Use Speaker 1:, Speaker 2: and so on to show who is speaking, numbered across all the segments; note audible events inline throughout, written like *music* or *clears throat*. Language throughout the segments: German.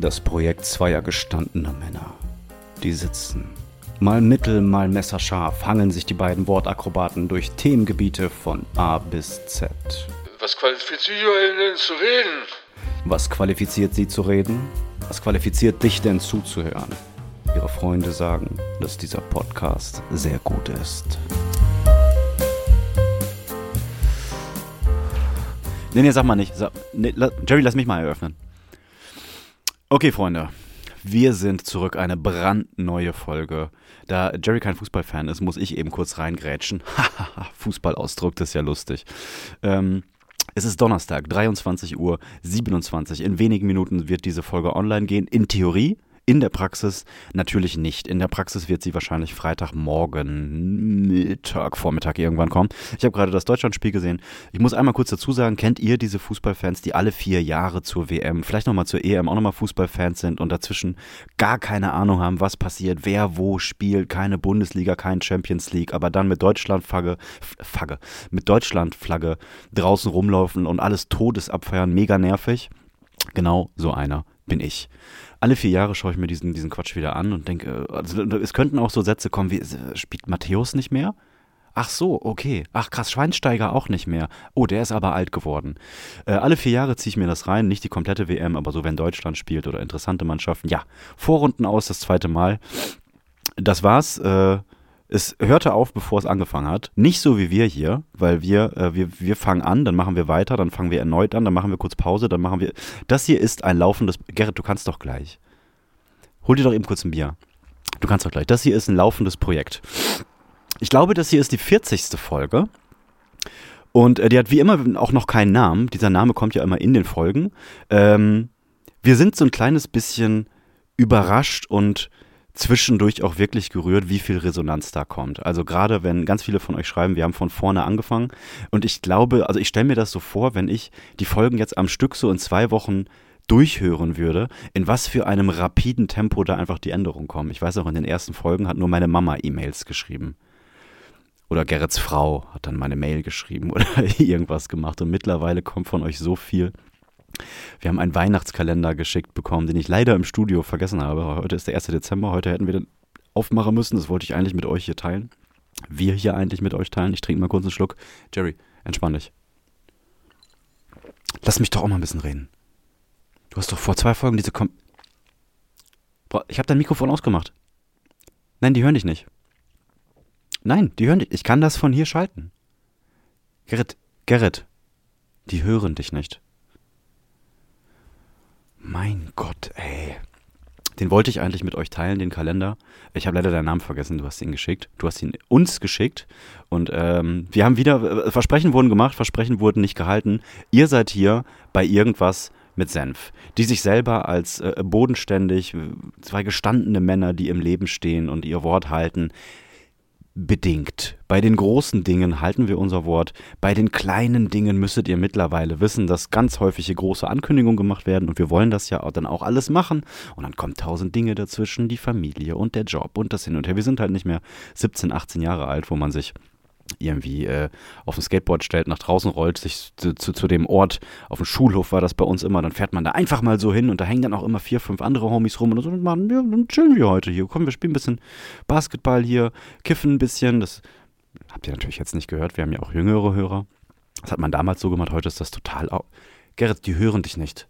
Speaker 1: Das Projekt zweier gestandener Männer. Die sitzen. Mal mittel, mal messerscharf hangeln sich die beiden Wortakrobaten durch Themengebiete von A bis Z.
Speaker 2: Was qualifiziert euch denn zu reden?
Speaker 1: Was qualifiziert sie zu reden? Was qualifiziert dich denn zuzuhören? Ihre Freunde sagen, dass dieser Podcast sehr gut ist. Nee, nee, sag mal nicht. Sag, nee, la, Jerry, lass mich mal eröffnen. Okay, Freunde. Wir sind zurück, eine brandneue Folge. Da Jerry kein Fußballfan ist, muss ich eben kurz reingrätschen. *laughs* Fußballausdruck, das ist ja lustig. Ähm, es ist Donnerstag, 23 Uhr 27. In wenigen Minuten wird diese Folge online gehen. In Theorie, in der Praxis natürlich nicht. In der Praxis wird sie wahrscheinlich Freitagmorgen, Mittag, Vormittag irgendwann kommen. Ich habe gerade das Deutschlandspiel gesehen. Ich muss einmal kurz dazu sagen, kennt ihr diese Fußballfans, die alle vier Jahre zur WM, vielleicht nochmal zur EM auch nochmal Fußballfans sind und dazwischen gar keine Ahnung haben, was passiert, wer wo spielt, keine Bundesliga, kein Champions League, aber dann mit Deutschlandflagge, Flagge, mit Deutschlandflagge draußen rumlaufen und alles Todes abfeiern, mega nervig. Genau so einer bin ich alle vier Jahre schaue ich mir diesen, diesen Quatsch wieder an und denke, also es könnten auch so Sätze kommen wie, spielt Matthäus nicht mehr? Ach so, okay. Ach krass, Schweinsteiger auch nicht mehr. Oh, der ist aber alt geworden. Äh, alle vier Jahre ziehe ich mir das rein, nicht die komplette WM, aber so, wenn Deutschland spielt oder interessante Mannschaften. Ja, Vorrunden aus, das zweite Mal. Das war's. Äh, es hörte auf, bevor es angefangen hat. Nicht so wie wir hier, weil wir, äh, wir, wir fangen an, dann machen wir weiter, dann fangen wir erneut an, dann machen wir kurz Pause, dann machen wir. Das hier ist ein laufendes. Gerrit, du kannst doch gleich. Hol dir doch eben kurz ein Bier. Du kannst doch gleich. Das hier ist ein laufendes Projekt. Ich glaube, das hier ist die 40. Folge. Und äh, die hat wie immer auch noch keinen Namen. Dieser Name kommt ja immer in den Folgen. Ähm, wir sind so ein kleines bisschen überrascht und zwischendurch auch wirklich gerührt, wie viel Resonanz da kommt. Also gerade wenn ganz viele von euch schreiben, wir haben von vorne angefangen und ich glaube, also ich stelle mir das so vor, wenn ich die Folgen jetzt am Stück so in zwei Wochen durchhören würde, in was für einem rapiden Tempo da einfach die Änderungen kommen. Ich weiß auch, in den ersten Folgen hat nur meine Mama E-Mails geschrieben. Oder Gerrits Frau hat dann meine Mail geschrieben *laughs* oder irgendwas gemacht. Und mittlerweile kommt von euch so viel. Wir haben einen Weihnachtskalender geschickt bekommen, den ich leider im Studio vergessen habe. Heute ist der 1. Dezember, heute hätten wir den aufmachen müssen. Das wollte ich eigentlich mit euch hier teilen. Wir hier eigentlich mit euch teilen. Ich trinke mal kurz einen Schluck. Jerry, entspann dich. Lass mich doch auch mal ein bisschen reden. Du hast doch vor zwei Folgen diese Kom ich habe dein Mikrofon ausgemacht. Nein, die hören dich nicht. Nein, die hören dich. Ich kann das von hier schalten. Gerrit, Gerrit, die hören dich nicht. Mein Gott, ey. Den wollte ich eigentlich mit euch teilen, den Kalender. Ich habe leider deinen Namen vergessen, du hast ihn geschickt. Du hast ihn uns geschickt. Und ähm, wir haben wieder, äh, Versprechen wurden gemacht, Versprechen wurden nicht gehalten. Ihr seid hier bei irgendwas mit Senf, die sich selber als äh, bodenständig, zwei gestandene Männer, die im Leben stehen und ihr Wort halten, bedingt. Bei den großen Dingen halten wir unser Wort. Bei den kleinen Dingen müsstet ihr mittlerweile wissen, dass ganz häufig große Ankündigungen gemacht werden und wir wollen das ja dann auch alles machen. Und dann kommen tausend Dinge dazwischen, die Familie und der Job und das hin und her. Wir sind halt nicht mehr 17, 18 Jahre alt, wo man sich irgendwie äh, auf ein Skateboard stellt, nach draußen rollt, sich zu, zu, zu, dem Ort, auf dem Schulhof war das bei uns immer, dann fährt man da einfach mal so hin und da hängen dann auch immer vier, fünf andere Homies rum und so, machen, ja, dann chillen wir heute hier. Komm, wir spielen ein bisschen Basketball hier, kiffen ein bisschen. Das habt ihr natürlich jetzt nicht gehört, wir haben ja auch jüngere Hörer. Das hat man damals so gemacht, heute ist das total. Gerrit, die hören dich nicht.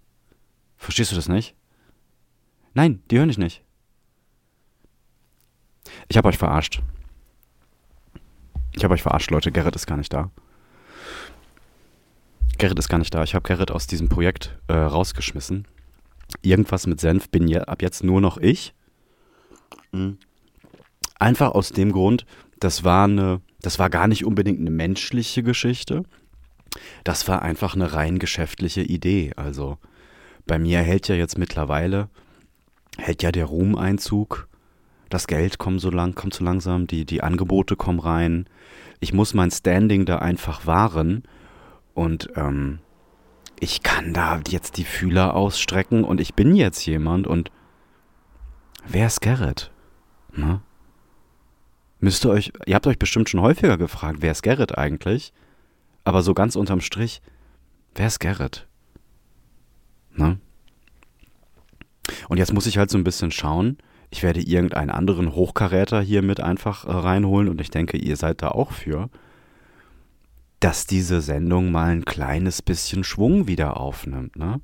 Speaker 1: Verstehst du das nicht? Nein, die hören dich nicht. Ich habe euch verarscht. Ich habe euch verarscht, Leute. Gerrit ist gar nicht da. Gerrit ist gar nicht da. Ich habe Gerrit aus diesem Projekt äh, rausgeschmissen. Irgendwas mit Senf bin ja ab jetzt nur noch ich. Mhm. Einfach aus dem Grund, das war eine, das war gar nicht unbedingt eine menschliche Geschichte. Das war einfach eine rein geschäftliche Idee. Also bei mir hält ja jetzt mittlerweile, hält ja der Ruhmeinzug das Geld kommt so lang, kommt so langsam, die, die Angebote kommen rein. Ich muss mein Standing da einfach wahren und ähm, ich kann da jetzt die Fühler ausstrecken und ich bin jetzt jemand und wer ist Gerrit? Ne? Müsst ihr euch, ihr habt euch bestimmt schon häufiger gefragt, wer ist Gerrit eigentlich? Aber so ganz unterm Strich, wer ist Gerrit? Ne? Und jetzt muss ich halt so ein bisschen schauen. Ich werde irgendeinen anderen Hochkaräter hier mit einfach äh, reinholen und ich denke, ihr seid da auch für, dass diese Sendung mal ein kleines bisschen Schwung wieder aufnimmt, ne?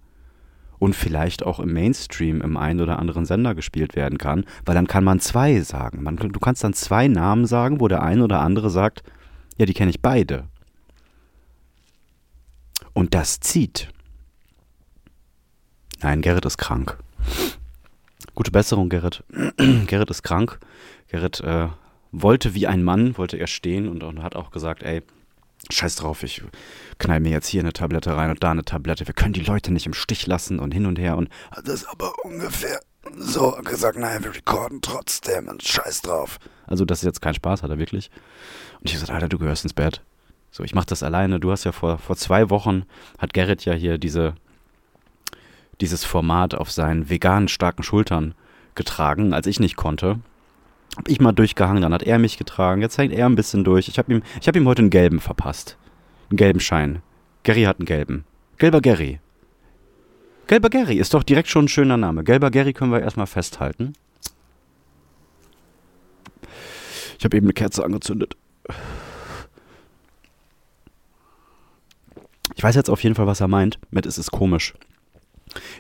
Speaker 1: Und vielleicht auch im Mainstream im einen oder anderen Sender gespielt werden kann, weil dann kann man zwei sagen. Man, du kannst dann zwei Namen sagen, wo der eine oder andere sagt, ja, die kenne ich beide. Und das zieht. Nein, Gerrit ist krank. Gute Besserung, Gerrit. *clears throat* Gerrit ist krank. Gerrit äh, wollte wie ein Mann, wollte er stehen und, und hat auch gesagt, ey, scheiß drauf, ich knall mir jetzt hier eine Tablette rein und da eine Tablette. Wir können die Leute nicht im Stich lassen und hin und her und
Speaker 3: hat das aber ungefähr so gesagt, nein, wir recorden trotzdem und scheiß drauf.
Speaker 1: Also, das ist jetzt kein Spaß, hat er wirklich. Und ich gesagt, Alter, du gehörst ins Bett. So, ich mach das alleine. Du hast ja vor, vor zwei Wochen, hat Gerrit ja hier diese dieses Format auf seinen veganen starken Schultern getragen, als ich nicht konnte. Hab ich mal durchgehangen, dann hat er mich getragen. Jetzt hängt er ein bisschen durch. Ich habe ihm, hab ihm heute einen gelben verpasst. Einen gelben Schein. Gary hat einen gelben. Gelber Gary. Gelber Gary ist doch direkt schon ein schöner Name. Gelber Gary können wir erstmal festhalten. Ich habe eben eine Kerze angezündet. Ich weiß jetzt auf jeden Fall, was er meint mit es ist komisch.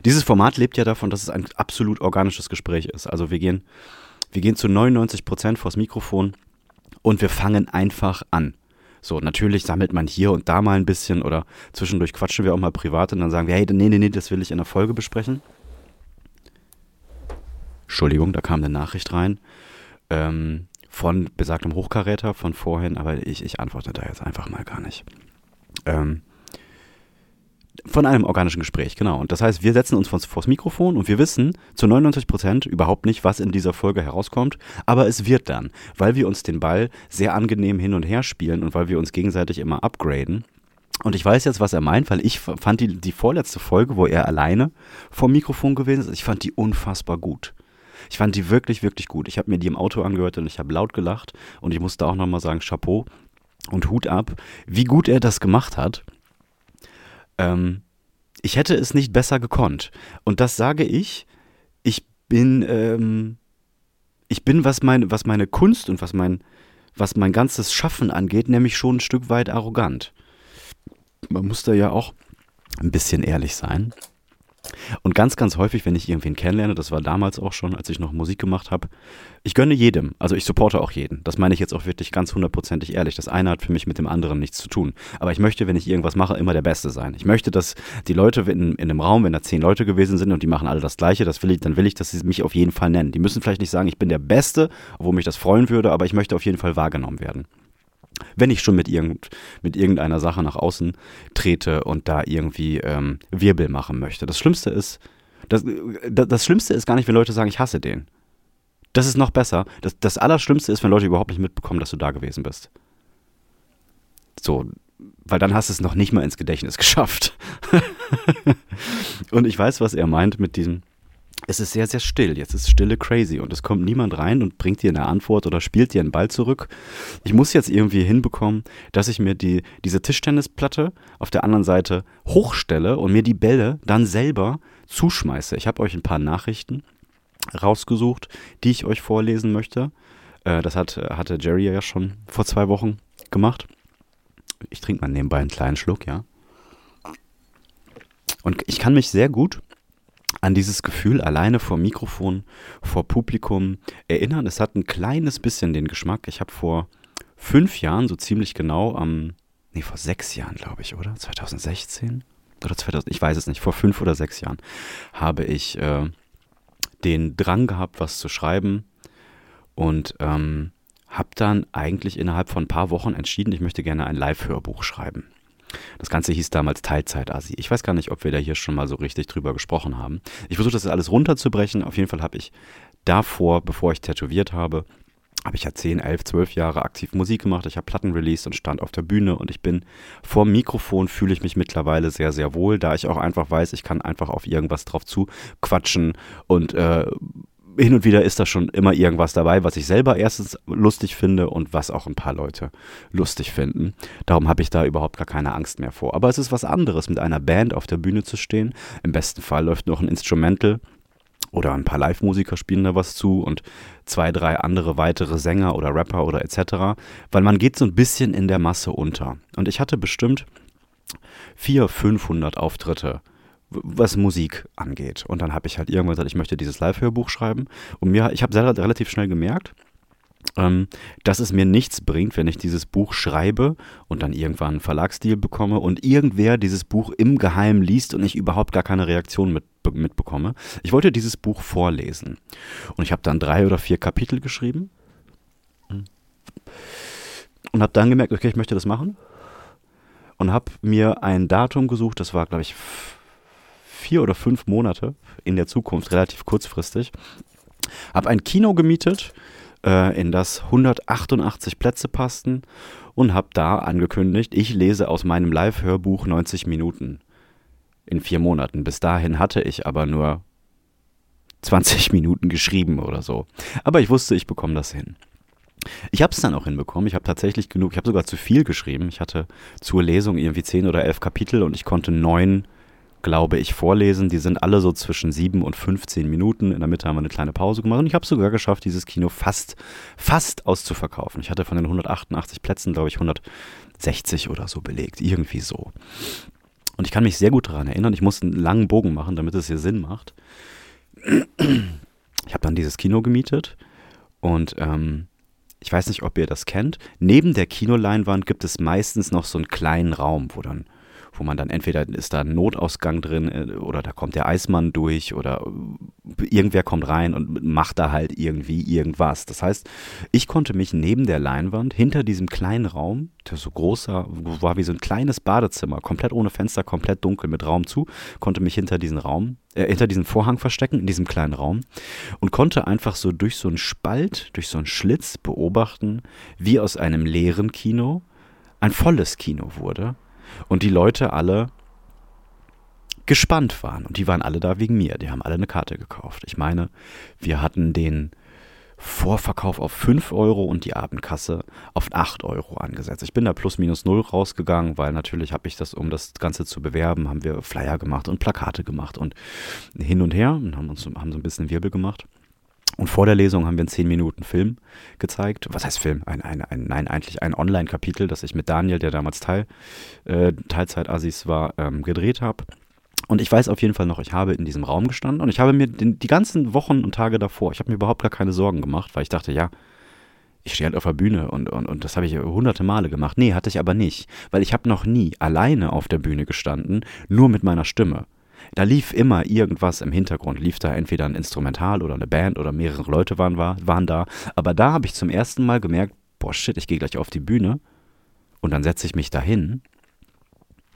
Speaker 1: Dieses Format lebt ja davon, dass es ein absolut organisches Gespräch ist. Also wir gehen, wir gehen zu 99 Prozent vors Mikrofon und wir fangen einfach an. So, natürlich sammelt man hier und da mal ein bisschen oder zwischendurch quatschen wir auch mal privat und dann sagen wir, hey, nee, nee, nee, das will ich in der Folge besprechen. Entschuldigung, da kam eine Nachricht rein ähm, von besagtem Hochkaräter von vorhin, aber ich, ich antworte da jetzt einfach mal gar nicht. Ähm, von einem organischen Gespräch, genau. Und das heißt, wir setzen uns vors Mikrofon und wir wissen zu 99 Prozent überhaupt nicht, was in dieser Folge herauskommt. Aber es wird dann, weil wir uns den Ball sehr angenehm hin und her spielen und weil wir uns gegenseitig immer upgraden. Und ich weiß jetzt, was er meint, weil ich fand die, die vorletzte Folge, wo er alleine vom Mikrofon gewesen ist, ich fand die unfassbar gut. Ich fand die wirklich, wirklich gut. Ich habe mir die im Auto angehört und ich habe laut gelacht. Und ich musste auch nochmal sagen, Chapeau und Hut ab, wie gut er das gemacht hat. Ähm, ich hätte es nicht besser gekonnt. Und das sage ich. Ich bin, ähm, ich bin, was, mein, was meine Kunst und was mein, was mein ganzes Schaffen angeht, nämlich schon ein Stück weit arrogant. Man muss da ja auch ein bisschen ehrlich sein. Und ganz, ganz häufig, wenn ich irgendwen kennenlerne, das war damals auch schon, als ich noch Musik gemacht habe, ich gönne jedem, also ich supporte auch jeden. Das meine ich jetzt auch wirklich ganz hundertprozentig ehrlich. Das eine hat für mich mit dem anderen nichts zu tun. Aber ich möchte, wenn ich irgendwas mache, immer der Beste sein. Ich möchte, dass die Leute in, in einem Raum, wenn da zehn Leute gewesen sind und die machen alle das Gleiche, das will ich, dann will ich, dass sie mich auf jeden Fall nennen. Die müssen vielleicht nicht sagen, ich bin der Beste, obwohl mich das freuen würde, aber ich möchte auf jeden Fall wahrgenommen werden wenn ich schon mit, irgend, mit irgendeiner Sache nach außen trete und da irgendwie ähm, Wirbel machen möchte. Das Schlimmste ist, das, das Schlimmste ist gar nicht, wenn Leute sagen, ich hasse den. Das ist noch besser. Das, das Allerschlimmste ist, wenn Leute überhaupt nicht mitbekommen, dass du da gewesen bist. So, weil dann hast du es noch nicht mal ins Gedächtnis *laughs* geschafft. und ich weiß, was er meint mit diesem, es ist sehr, sehr still. Jetzt ist Stille crazy und es kommt niemand rein und bringt dir eine Antwort oder spielt dir einen Ball zurück. Ich muss jetzt irgendwie hinbekommen, dass ich mir die, diese Tischtennisplatte auf der anderen Seite hochstelle und mir die Bälle dann selber zuschmeiße. Ich habe euch ein paar Nachrichten rausgesucht, die ich euch vorlesen möchte. Äh, das hat, hatte Jerry ja schon vor zwei Wochen gemacht. Ich trinke mal nebenbei einen kleinen Schluck, ja. Und ich kann mich sehr gut an dieses Gefühl alleine vor Mikrofon, vor Publikum erinnern. Es hat ein kleines bisschen den Geschmack. Ich habe vor fünf Jahren, so ziemlich genau, am, nee, vor sechs Jahren, glaube ich, oder? 2016? Oder 2000, ich weiß es nicht, vor fünf oder sechs Jahren habe ich äh, den Drang gehabt, was zu schreiben und ähm, habe dann eigentlich innerhalb von ein paar Wochen entschieden, ich möchte gerne ein Live-Hörbuch schreiben. Das Ganze hieß damals Teilzeit-Asi. Ich weiß gar nicht, ob wir da hier schon mal so richtig drüber gesprochen haben. Ich versuche das alles runterzubrechen. Auf jeden Fall habe ich davor, bevor ich tätowiert habe, habe ich ja 10, 11, 12 Jahre aktiv Musik gemacht. Ich habe Platten released und stand auf der Bühne und ich bin vor Mikrofon, fühle ich mich mittlerweile sehr, sehr wohl, da ich auch einfach weiß, ich kann einfach auf irgendwas drauf zu quatschen und äh, hin und wieder ist da schon immer irgendwas dabei, was ich selber erstens lustig finde und was auch ein paar Leute lustig finden. Darum habe ich da überhaupt gar keine Angst mehr vor. Aber es ist was anderes, mit einer Band auf der Bühne zu stehen. Im besten Fall läuft noch ein Instrumental oder ein paar Live-Musiker spielen da was zu und zwei, drei andere weitere Sänger oder Rapper oder etc., weil man geht so ein bisschen in der Masse unter. Und ich hatte bestimmt 400, 500 Auftritte, was Musik angeht. Und dann habe ich halt irgendwann gesagt, ich möchte dieses Live-Hörbuch schreiben. Und mir, ich habe relativ schnell gemerkt, ähm, dass es mir nichts bringt, wenn ich dieses Buch schreibe und dann irgendwann einen Verlagsdeal bekomme und irgendwer dieses Buch im Geheimen liest und ich überhaupt gar keine Reaktion mit, mitbekomme. Ich wollte dieses Buch vorlesen und ich habe dann drei oder vier Kapitel geschrieben und habe dann gemerkt, okay, ich möchte das machen und habe mir ein Datum gesucht, das war, glaube ich, vier oder fünf Monate in der Zukunft, relativ kurzfristig. Habe ein Kino gemietet, äh, in das 188 Plätze passten und habe da angekündigt, ich lese aus meinem Live-Hörbuch 90 Minuten in vier Monaten. Bis dahin hatte ich aber nur 20 Minuten geschrieben oder so. Aber ich wusste, ich bekomme das hin. Ich habe es dann auch hinbekommen. Ich habe tatsächlich genug, ich habe sogar zu viel geschrieben. Ich hatte zur Lesung irgendwie 10 oder 11 Kapitel und ich konnte neun glaube ich, vorlesen. Die sind alle so zwischen 7 und 15 Minuten. In der Mitte haben wir eine kleine Pause gemacht und ich habe sogar geschafft, dieses Kino fast, fast auszuverkaufen. Ich hatte von den 188 Plätzen, glaube ich, 160 oder so belegt. Irgendwie so. Und ich kann mich sehr gut daran erinnern. Ich musste einen langen Bogen machen, damit es hier Sinn macht. Ich habe dann dieses Kino gemietet und ähm, ich weiß nicht, ob ihr das kennt. Neben der Kinoleinwand gibt es meistens noch so einen kleinen Raum, wo dann wo man dann entweder ist da ein Notausgang drin äh, oder da kommt der Eismann durch oder irgendwer kommt rein und macht da halt irgendwie irgendwas. Das heißt, ich konnte mich neben der Leinwand hinter diesem kleinen Raum, der so großer, war wie so ein kleines Badezimmer, komplett ohne Fenster, komplett dunkel mit Raum zu, konnte mich hinter diesen Raum, äh, hinter diesem Vorhang verstecken, in diesem kleinen Raum und konnte einfach so durch so einen Spalt, durch so einen Schlitz beobachten, wie aus einem leeren Kino ein volles Kino wurde und die Leute alle gespannt waren. Und die waren alle da wegen mir. Die haben alle eine Karte gekauft. Ich meine, wir hatten den Vorverkauf auf 5 Euro und die Abendkasse auf 8 Euro angesetzt. Ich bin da plus minus null rausgegangen, weil natürlich habe ich das, um das Ganze zu bewerben, haben wir Flyer gemacht und Plakate gemacht und hin und her und haben uns haben so ein bisschen Wirbel gemacht. Und vor der Lesung haben wir einen 10 Minuten Film gezeigt. Was heißt Film? Ein, ein, ein, nein, eigentlich ein Online-Kapitel, das ich mit Daniel, der damals Teil, äh, Teilzeit-Assis war, ähm, gedreht habe. Und ich weiß auf jeden Fall noch, ich habe in diesem Raum gestanden und ich habe mir den, die ganzen Wochen und Tage davor, ich habe mir überhaupt gar keine Sorgen gemacht, weil ich dachte, ja, ich stehe halt auf der Bühne und, und, und das habe ich hunderte Male gemacht. Nee, hatte ich aber nicht, weil ich habe noch nie alleine auf der Bühne gestanden, nur mit meiner Stimme. Da lief immer irgendwas im Hintergrund. Lief da entweder ein Instrumental oder eine Band oder mehrere Leute waren, waren da. Aber da habe ich zum ersten Mal gemerkt, boah shit, ich gehe gleich auf die Bühne und dann setze ich mich da hin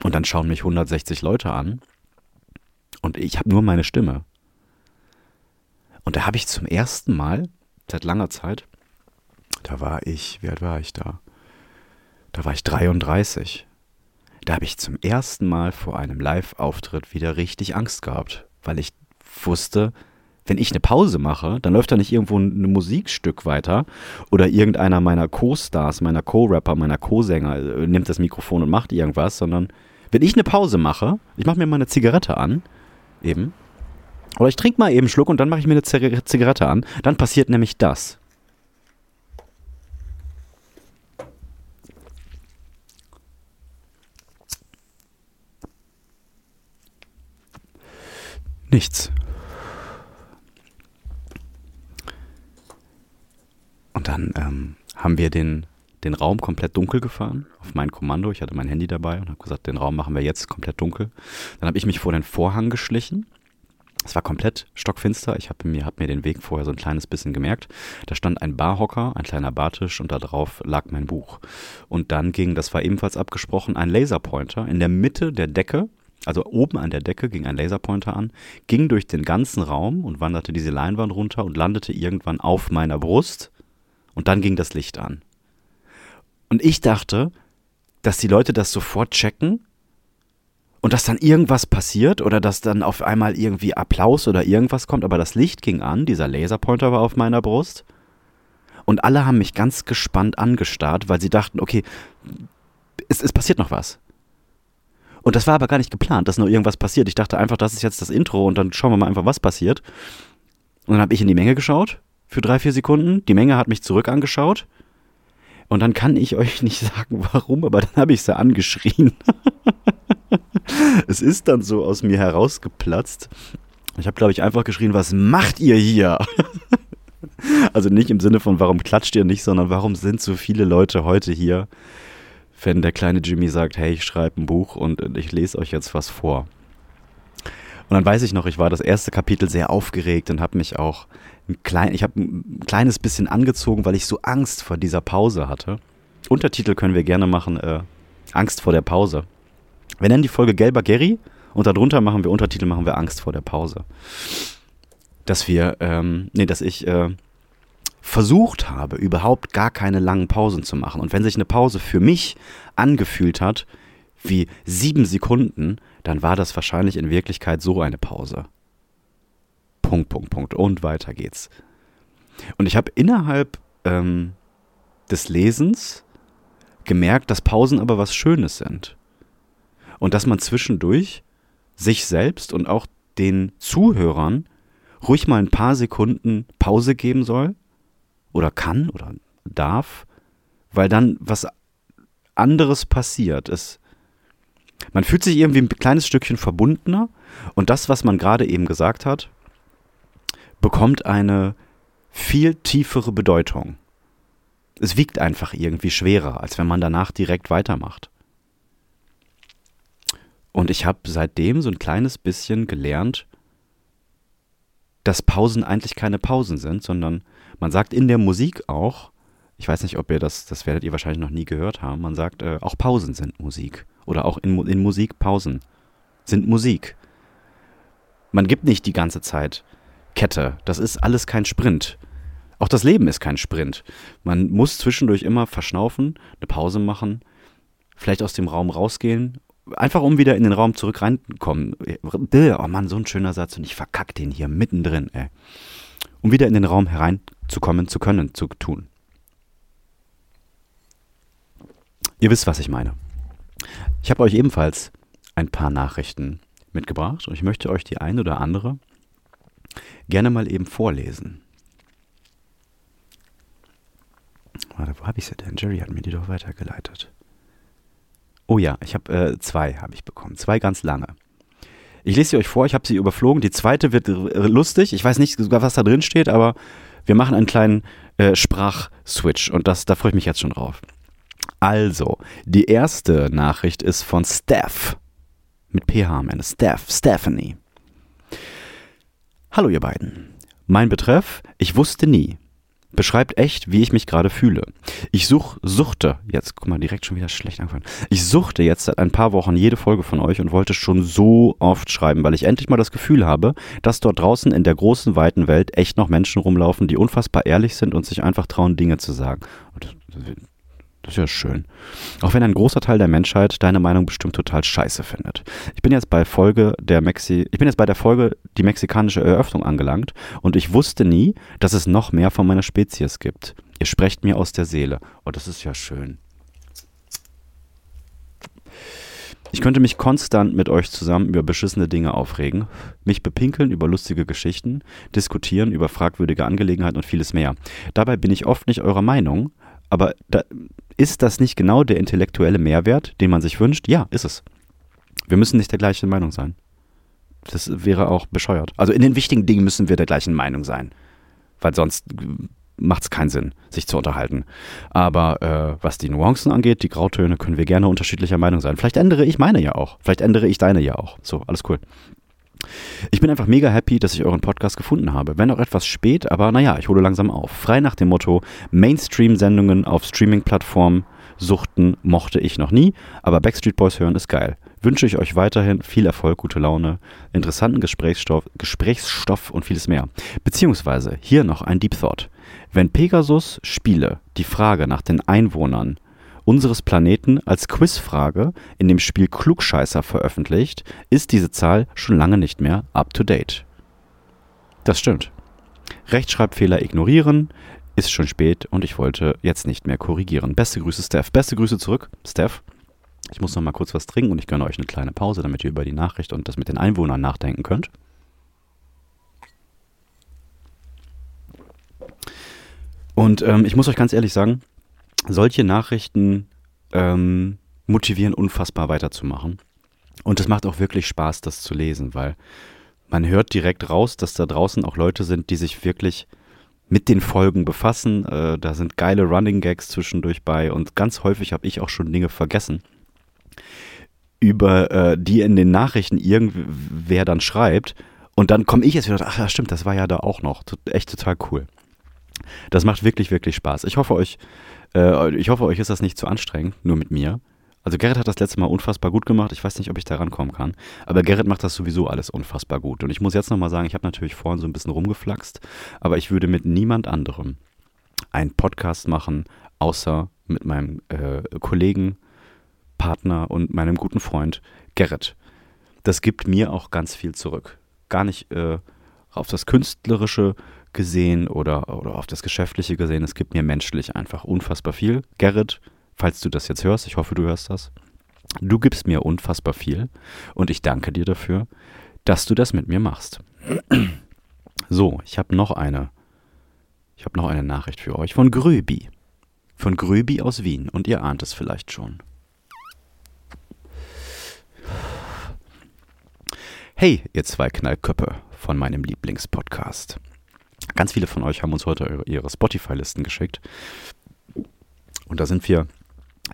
Speaker 1: und dann schauen mich 160 Leute an und ich habe nur meine Stimme. Und da habe ich zum ersten Mal seit langer Zeit, da war ich, wie alt war ich da? Da war ich 33. Da habe ich zum ersten Mal vor einem Live-Auftritt wieder richtig Angst gehabt, weil ich wusste, wenn ich eine Pause mache, dann läuft da nicht irgendwo ein Musikstück weiter oder irgendeiner meiner Co-Stars, meiner Co-Rapper, meiner Co-Sänger äh, nimmt das Mikrofon und macht irgendwas, sondern wenn ich eine Pause mache, ich mache mir mal eine Zigarette an, eben, oder ich trinke mal eben einen Schluck und dann mache ich mir eine Zigarette an, dann passiert nämlich das. Nichts. Und dann ähm, haben wir den, den Raum komplett dunkel gefahren, auf mein Kommando. Ich hatte mein Handy dabei und habe gesagt, den Raum machen wir jetzt komplett dunkel. Dann habe ich mich vor den Vorhang geschlichen. Es war komplett stockfinster. Ich habe mir, hab mir den Weg vorher so ein kleines bisschen gemerkt. Da stand ein Barhocker, ein kleiner Bartisch und da drauf lag mein Buch. Und dann ging, das war ebenfalls abgesprochen, ein Laserpointer in der Mitte der Decke also oben an der Decke ging ein Laserpointer an, ging durch den ganzen Raum und wanderte diese Leinwand runter und landete irgendwann auf meiner Brust und dann ging das Licht an. Und ich dachte, dass die Leute das sofort checken und dass dann irgendwas passiert oder dass dann auf einmal irgendwie Applaus oder irgendwas kommt, aber das Licht ging an, dieser Laserpointer war auf meiner Brust und alle haben mich ganz gespannt angestarrt, weil sie dachten, okay, es, es passiert noch was. Und das war aber gar nicht geplant, dass noch irgendwas passiert. Ich dachte einfach, das ist jetzt das Intro und dann schauen wir mal einfach, was passiert. Und dann habe ich in die Menge geschaut für drei, vier Sekunden. Die Menge hat mich zurück angeschaut. Und dann kann ich *laughs* euch nicht sagen, warum, aber dann habe ich sie angeschrien. *laughs* es ist dann so aus mir herausgeplatzt. Ich habe, glaube ich, einfach geschrien, was macht ihr hier? *laughs* also nicht im Sinne von, warum klatscht ihr nicht, sondern warum sind so viele Leute heute hier, wenn der kleine Jimmy sagt, hey, ich schreibe ein Buch und ich lese euch jetzt was vor. Und dann weiß ich noch, ich war das erste Kapitel sehr aufgeregt und habe mich auch ein klein, ich habe ein kleines bisschen angezogen, weil ich so Angst vor dieser Pause hatte. Untertitel können wir gerne machen, äh, Angst vor der Pause. Wir nennen die Folge Gelber Gary und darunter machen wir Untertitel, machen wir Angst vor der Pause. Dass wir, ähm, nee, dass ich äh, versucht habe, überhaupt gar keine langen Pausen zu machen. Und wenn sich eine Pause für mich angefühlt hat, wie sieben Sekunden, dann war das wahrscheinlich in Wirklichkeit so eine Pause. Punkt, Punkt, Punkt. Und weiter geht's. Und ich habe innerhalb ähm, des Lesens gemerkt, dass Pausen aber was Schönes sind. Und dass man zwischendurch sich selbst und auch den Zuhörern ruhig mal ein paar Sekunden Pause geben soll oder kann oder darf, weil dann was anderes passiert. Es, man fühlt sich irgendwie ein kleines Stückchen verbundener und das, was man gerade eben gesagt hat, bekommt eine viel tiefere Bedeutung. Es wiegt einfach irgendwie schwerer, als wenn man danach direkt weitermacht. Und ich habe seitdem so ein kleines bisschen gelernt, dass Pausen eigentlich keine Pausen sind, sondern man sagt in der Musik auch, ich weiß nicht, ob ihr das, das werdet ihr wahrscheinlich noch nie gehört haben, man sagt, äh, auch Pausen sind Musik. Oder auch in, in Musik Pausen sind Musik. Man gibt nicht die ganze Zeit Kette. Das ist alles kein Sprint. Auch das Leben ist kein Sprint. Man muss zwischendurch immer verschnaufen, eine Pause machen, vielleicht aus dem Raum rausgehen, einfach um wieder in den Raum zurück reinkommen. Oh Mann, so ein schöner Satz und ich verkack den hier mittendrin, ey. Um wieder in den Raum hereinzukommen, zu können, zu tun. Ihr wisst, was ich meine. Ich habe euch ebenfalls ein paar Nachrichten mitgebracht und ich möchte euch die ein oder andere gerne mal eben vorlesen. Warte, wo habe ich sie denn? Jerry hat mir die doch weitergeleitet. Oh ja, ich habe äh, zwei habe ich bekommen, zwei ganz lange. Ich lese sie euch vor, ich habe sie überflogen. Die zweite wird lustig. Ich weiß nicht sogar, was da drin steht, aber wir machen einen kleinen äh, Sprachswitch und das, da freue ich mich jetzt schon drauf. Also, die erste Nachricht ist von Steph. Mit PH am Ende. Steph, Stephanie. Hallo ihr beiden. Mein Betreff, ich wusste nie. Beschreibt echt, wie ich mich gerade fühle. Ich such, suchte, jetzt, guck mal, direkt schon wieder schlecht angefangen. Ich suchte jetzt seit ein paar Wochen jede Folge von euch und wollte schon so oft schreiben, weil ich endlich mal das Gefühl habe, dass dort draußen in der großen, weiten Welt echt noch Menschen rumlaufen, die unfassbar ehrlich sind und sich einfach trauen, Dinge zu sagen. Und das ist ja schön. Auch wenn ein großer Teil der Menschheit deine Meinung bestimmt total scheiße findet. Ich bin jetzt bei Folge der Mexi ich bin jetzt bei der Folge die mexikanische Eröffnung angelangt und ich wusste nie, dass es noch mehr von meiner Spezies gibt. Ihr sprecht mir aus der Seele. Oh, das ist ja schön. Ich könnte mich konstant mit euch zusammen über beschissene Dinge aufregen, mich bepinkeln über lustige Geschichten, diskutieren über fragwürdige Angelegenheiten und vieles mehr. Dabei bin ich oft nicht eurer Meinung, aber da, ist das nicht genau der intellektuelle Mehrwert, den man sich wünscht? Ja, ist es. Wir müssen nicht der gleichen Meinung sein. Das wäre auch bescheuert. Also in den wichtigen Dingen müssen wir der gleichen Meinung sein. Weil sonst macht es keinen Sinn, sich zu unterhalten. Aber äh, was die Nuancen angeht, die Grautöne, können wir gerne unterschiedlicher Meinung sein. Vielleicht ändere ich meine ja auch. Vielleicht ändere ich deine ja auch. So, alles cool. Ich bin einfach mega happy, dass ich euren Podcast gefunden habe. Wenn auch etwas spät, aber naja, ich hole langsam auf. Frei nach dem Motto, Mainstream-Sendungen auf Streaming-Plattformen suchten mochte ich noch nie, aber Backstreet Boys hören ist geil. Wünsche ich euch weiterhin viel Erfolg, gute Laune, interessanten Gesprächsstoff, Gesprächsstoff und vieles mehr. Beziehungsweise hier noch ein Deep Thought. Wenn Pegasus Spiele die Frage nach den Einwohnern unseres Planeten als Quizfrage in dem Spiel Klugscheißer veröffentlicht, ist diese Zahl schon lange nicht mehr up-to-date. Das stimmt. Rechtschreibfehler ignorieren, ist schon spät und ich wollte jetzt nicht mehr korrigieren. Beste Grüße, Steph. Beste Grüße zurück, Steph. Ich muss noch mal kurz was trinken und ich gönne euch eine kleine Pause, damit ihr über die Nachricht und das mit den Einwohnern nachdenken könnt. Und ähm, ich muss euch ganz ehrlich sagen, solche Nachrichten ähm, motivieren unfassbar weiterzumachen. Und es macht auch wirklich Spaß, das zu lesen, weil man hört direkt raus, dass da draußen auch Leute sind, die sich wirklich mit den Folgen befassen. Äh, da sind geile Running Gags zwischendurch bei und ganz häufig habe ich auch schon Dinge vergessen, über äh, die in den Nachrichten irgendwer dann schreibt. Und dann komme ich jetzt wieder, ach ja, stimmt, das war ja da auch noch. Echt total cool. Das macht wirklich, wirklich Spaß. Ich hoffe euch, äh, ich hoffe euch ist das nicht zu anstrengend, nur mit mir. Also Gerrit hat das letzte Mal unfassbar gut gemacht. Ich weiß nicht, ob ich da rankommen kann. Aber Gerrit macht das sowieso alles unfassbar gut. Und ich muss jetzt nochmal sagen, ich habe natürlich vorhin so ein bisschen rumgeflaxt, aber ich würde mit niemand anderem einen Podcast machen, außer mit meinem äh, Kollegen, Partner und meinem guten Freund Gerrit. Das gibt mir auch ganz viel zurück. Gar nicht äh, auf das Künstlerische gesehen oder, oder auf das Geschäftliche gesehen. Es gibt mir menschlich einfach unfassbar viel. Gerrit, falls du das jetzt hörst, ich hoffe, du hörst das. Du gibst mir unfassbar viel und ich danke dir dafür, dass du das mit mir machst. *clears throat* So, ich habe noch eine. Ich habe noch eine Nachricht für euch von Gröbi. Von Gröbi aus Wien und ihr ahnt es vielleicht schon. Hey, ihr zwei Knallköppe von meinem Lieblingspodcast. Ganz viele von euch haben uns heute ihre Spotify-Listen geschickt. Und da sind wir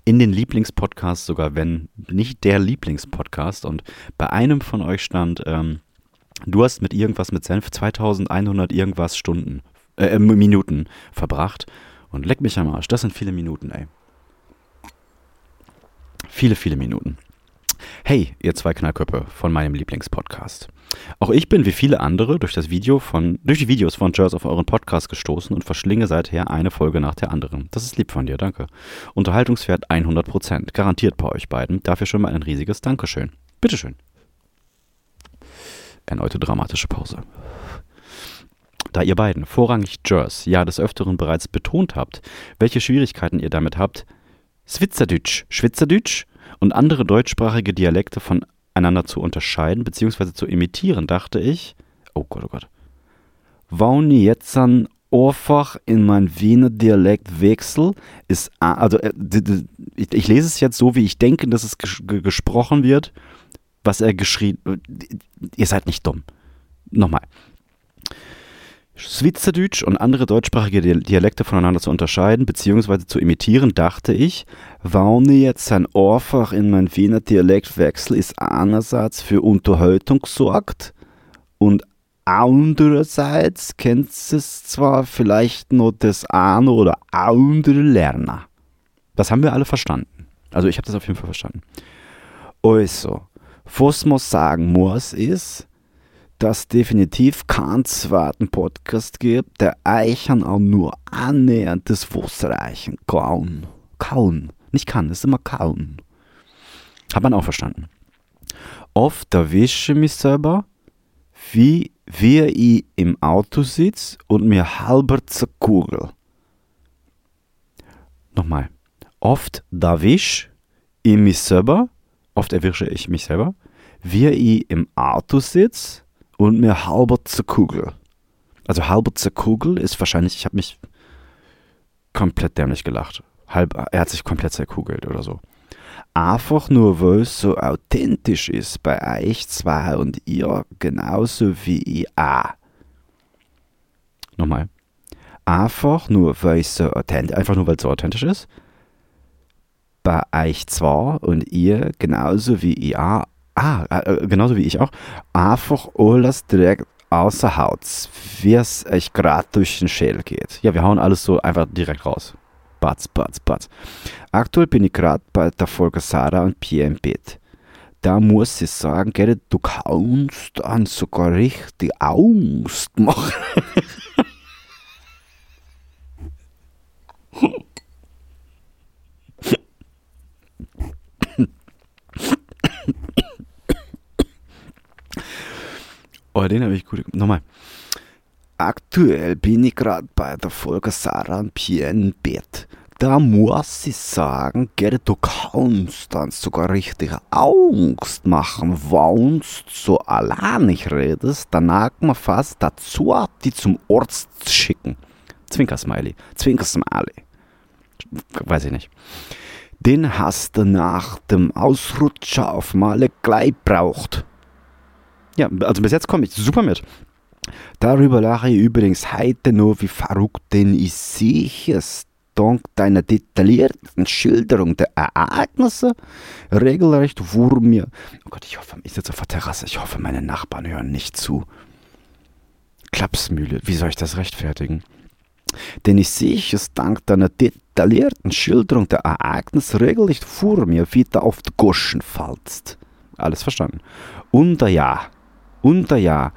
Speaker 1: in den Lieblingspodcasts, sogar wenn nicht der Lieblingspodcast. Und bei einem von euch stand, ähm, du hast mit irgendwas mit Senf 2100 irgendwas Stunden, äh, äh, Minuten verbracht. Und leck mich am Arsch, das sind viele Minuten, ey. Viele, viele Minuten. Hey, ihr zwei Knallköpfe von meinem Lieblingspodcast. Auch ich bin wie viele andere durch das Video von, durch die Videos von Jers auf euren Podcast gestoßen und verschlinge seither eine Folge nach der anderen. Das ist lieb von dir, danke. Unterhaltungswert 100%, garantiert bei euch beiden. Dafür schon mal ein riesiges Dankeschön. Bitteschön. Erneute dramatische Pause. Da ihr beiden, vorrangig Jers, ja des Öfteren bereits betont habt, welche Schwierigkeiten ihr damit habt, Schwitzerdütsch, Schwitzerdütsch und andere deutschsprachige Dialekte voneinander zu unterscheiden bzw. zu imitieren, dachte ich, oh Gott, oh Gott, ich jetzt an einfach in mein Wiener Dialekt wechsel, ist, also äh, ich lese es jetzt so, wie ich denke, dass es gesprochen wird, was er geschrien, ihr seid nicht dumm. Nochmal. Schweizerdeutsch und andere deutschsprachige Dialekte voneinander zu unterscheiden bzw. zu imitieren, dachte ich, wenn ich jetzt ein Ohrfach in mein Wiener Dialekt wechsle, ist einerseits für Unterhaltung gesorgt und andererseits kennt es zwar vielleicht noch das eine oder andere lernen. Das haben wir alle verstanden. Also ich habe das auf jeden Fall verstanden. Also, was man sagen muss ist, dass definitiv keinen zweiten Podcast gibt, der Eichern auch nur annähernd das Wasser reichen kann. Kauen. Nicht kann, ist immer kauen. Hat man auch verstanden. Oft erwische ich mich selber, wie, wie ich im Auto sitze und mir halber zerkugel. Nochmal. Oft erwische ich mich selber, oft erwische ich mich selber, wie ich im Auto sitze und mir halber Kugel. Also halber Kugel ist wahrscheinlich, ich habe mich komplett dämlich gelacht. Halb, er hat sich komplett zerkugelt oder so. Einfach nur, weil es so authentisch ist bei euch zwei und ihr genauso wie ich auch. Nochmal. Einfach nur, weil es so authentisch, einfach nur, weil es so authentisch ist. Bei euch zwei und ihr genauso wie ich auch Ah, äh, genauso wie ich auch. Einfach alles direkt außer Haut, wie es euch gerade durch den Schädel geht. Ja, wir hauen alles so einfach direkt raus. Batz, batz, batz. Aktuell bin ich gerade bei der Folge Sarah und Pierre im Bett. Da muss ich sagen, Gerrit, du kannst dann sogar richtig Angst machen. *laughs* Oh, den habe ich gut. Nochmal. Aktuell bin ich gerade bei der Folge Sarah und Pierre im Bett. Da muss ich sagen, Gerrit, du kannst dann sogar richtig Angst machen, wenn du so allein nicht redest. Dann neigt man fast dazu, die zum Arzt zu schicken. Zwinker-Smiley. Zwinker-Smiley. Weiß ich nicht. Den hast du nach dem Ausrutscher auf Male gleich braucht. Ja, also bis jetzt komme ich super mit. Darüber lache ich übrigens heute nur, wie verrückt denn ich sehe es dank deiner detaillierten Schilderung der Ereignisse regelrecht vor mir. Oh Gott, ich hoffe, ich sitze auf der Terrasse. Ich hoffe, meine Nachbarn hören nicht zu. Klapsmühle, wie soll ich das rechtfertigen? Denn ich sehe es dank deiner detaillierten Schilderung der Ereignisse regelrecht vor mir, wie du auf die Goschen fallst. Alles verstanden. Und ja, und ja,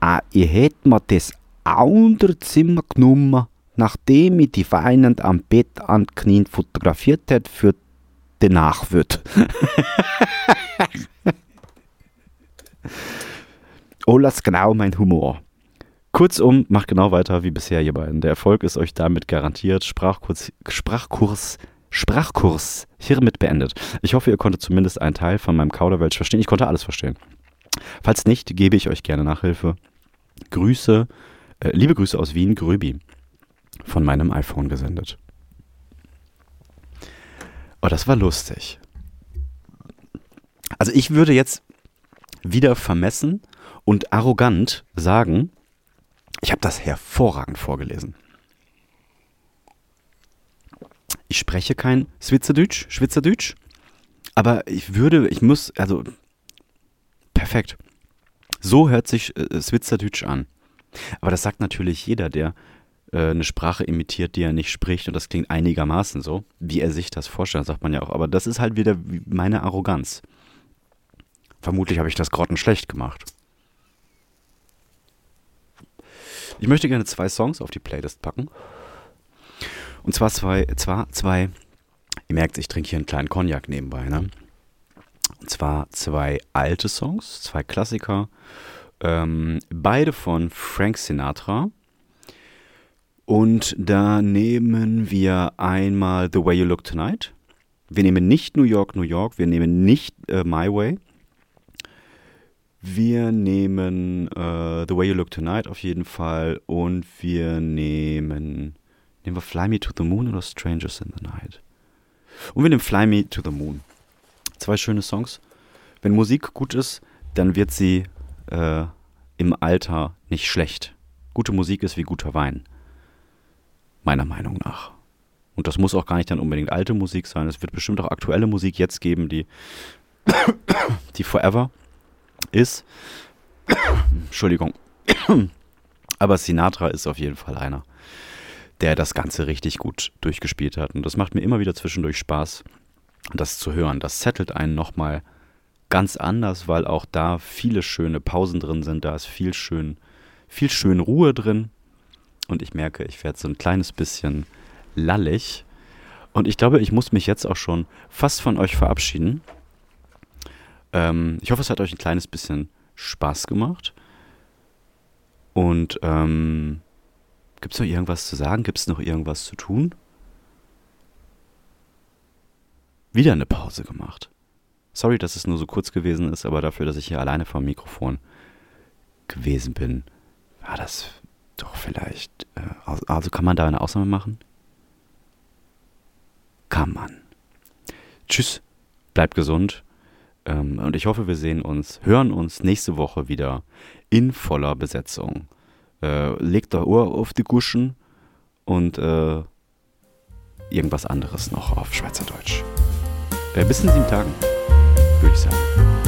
Speaker 1: ah, ich hätte mir das andere Zimmer genommen, nachdem ich die weinend am Bett anknien fotografiert hat für den Nachwirt. *laughs* oh, das genau mein Humor. Kurzum, macht genau weiter wie bisher, ihr beiden. Der Erfolg ist euch damit garantiert. Sprachkurs, Sprachkurs, Sprachkurs hiermit beendet. Ich hoffe, ihr konntet zumindest einen Teil von meinem Kauderwelsch verstehen. Ich konnte alles verstehen. Falls nicht, gebe ich euch gerne Nachhilfe. Grüße, äh, liebe Grüße aus Wien, Gröbi. Von meinem iPhone gesendet. Oh, das war lustig. Also ich würde jetzt wieder vermessen und arrogant sagen, ich habe das hervorragend vorgelesen. Ich spreche kein Schweizerdeutsch, Schweizerdeutsch, aber ich würde, ich muss, also perfekt. So hört sich äh, Schweizerdeutsch an. Aber das sagt natürlich jeder, der äh, eine Sprache imitiert, die er nicht spricht und das klingt einigermaßen so, wie er sich das vorstellt, sagt man ja auch. Aber das ist halt wieder meine Arroganz. Vermutlich habe ich das grottenschlecht gemacht. Ich möchte gerne zwei Songs auf die Playlist packen. Und zwar zwei, zwar zwei, ihr merkt, ich trinke hier einen kleinen Cognac nebenbei, ne? Und zwar zwei alte Songs, zwei Klassiker, ähm, beide von Frank Sinatra. Und da nehmen wir einmal The Way You Look Tonight. Wir nehmen nicht New York, New York, wir nehmen nicht äh, My Way. Wir nehmen äh, The Way You Look Tonight auf jeden Fall und wir nehmen, nehmen wir Fly Me to the Moon oder Strangers in the Night. Und wir nehmen Fly Me to the Moon. Zwei schöne Songs. Wenn Musik gut ist, dann wird sie äh, im Alter nicht schlecht. Gute Musik ist wie guter Wein. Meiner Meinung nach. Und das muss auch gar nicht dann unbedingt alte Musik sein. Es wird bestimmt auch aktuelle Musik jetzt geben, die, *coughs* die forever ist. *coughs* Entschuldigung. *coughs* Aber Sinatra ist auf jeden Fall einer, der das Ganze richtig gut durchgespielt hat. Und das macht mir immer wieder zwischendurch Spaß, das zu hören. Das settelt einen nochmal ganz anders, weil auch da viele schöne Pausen drin sind. Da ist viel schön, viel schön Ruhe drin. Und ich merke, ich werde so ein kleines bisschen lallig. Und ich glaube, ich muss mich jetzt auch schon fast von euch verabschieden. Ähm, ich hoffe, es hat euch ein kleines bisschen Spaß gemacht. Und ähm, gibt es noch irgendwas zu sagen? Gibt es noch irgendwas zu tun? Wieder eine Pause gemacht. Sorry, dass es nur so kurz gewesen ist, aber dafür, dass ich hier alleine vor dem Mikrofon gewesen bin, war das doch vielleicht. Äh, also kann man da eine Ausnahme machen? Kann man. Tschüss, bleibt gesund ähm, und ich hoffe, wir sehen uns, hören uns nächste Woche wieder in voller Besetzung. Äh, legt der Ohr auf die Guschen und äh, irgendwas anderes noch auf Schweizerdeutsch. Äh, bis in sieben Tagen, würde ich sagen.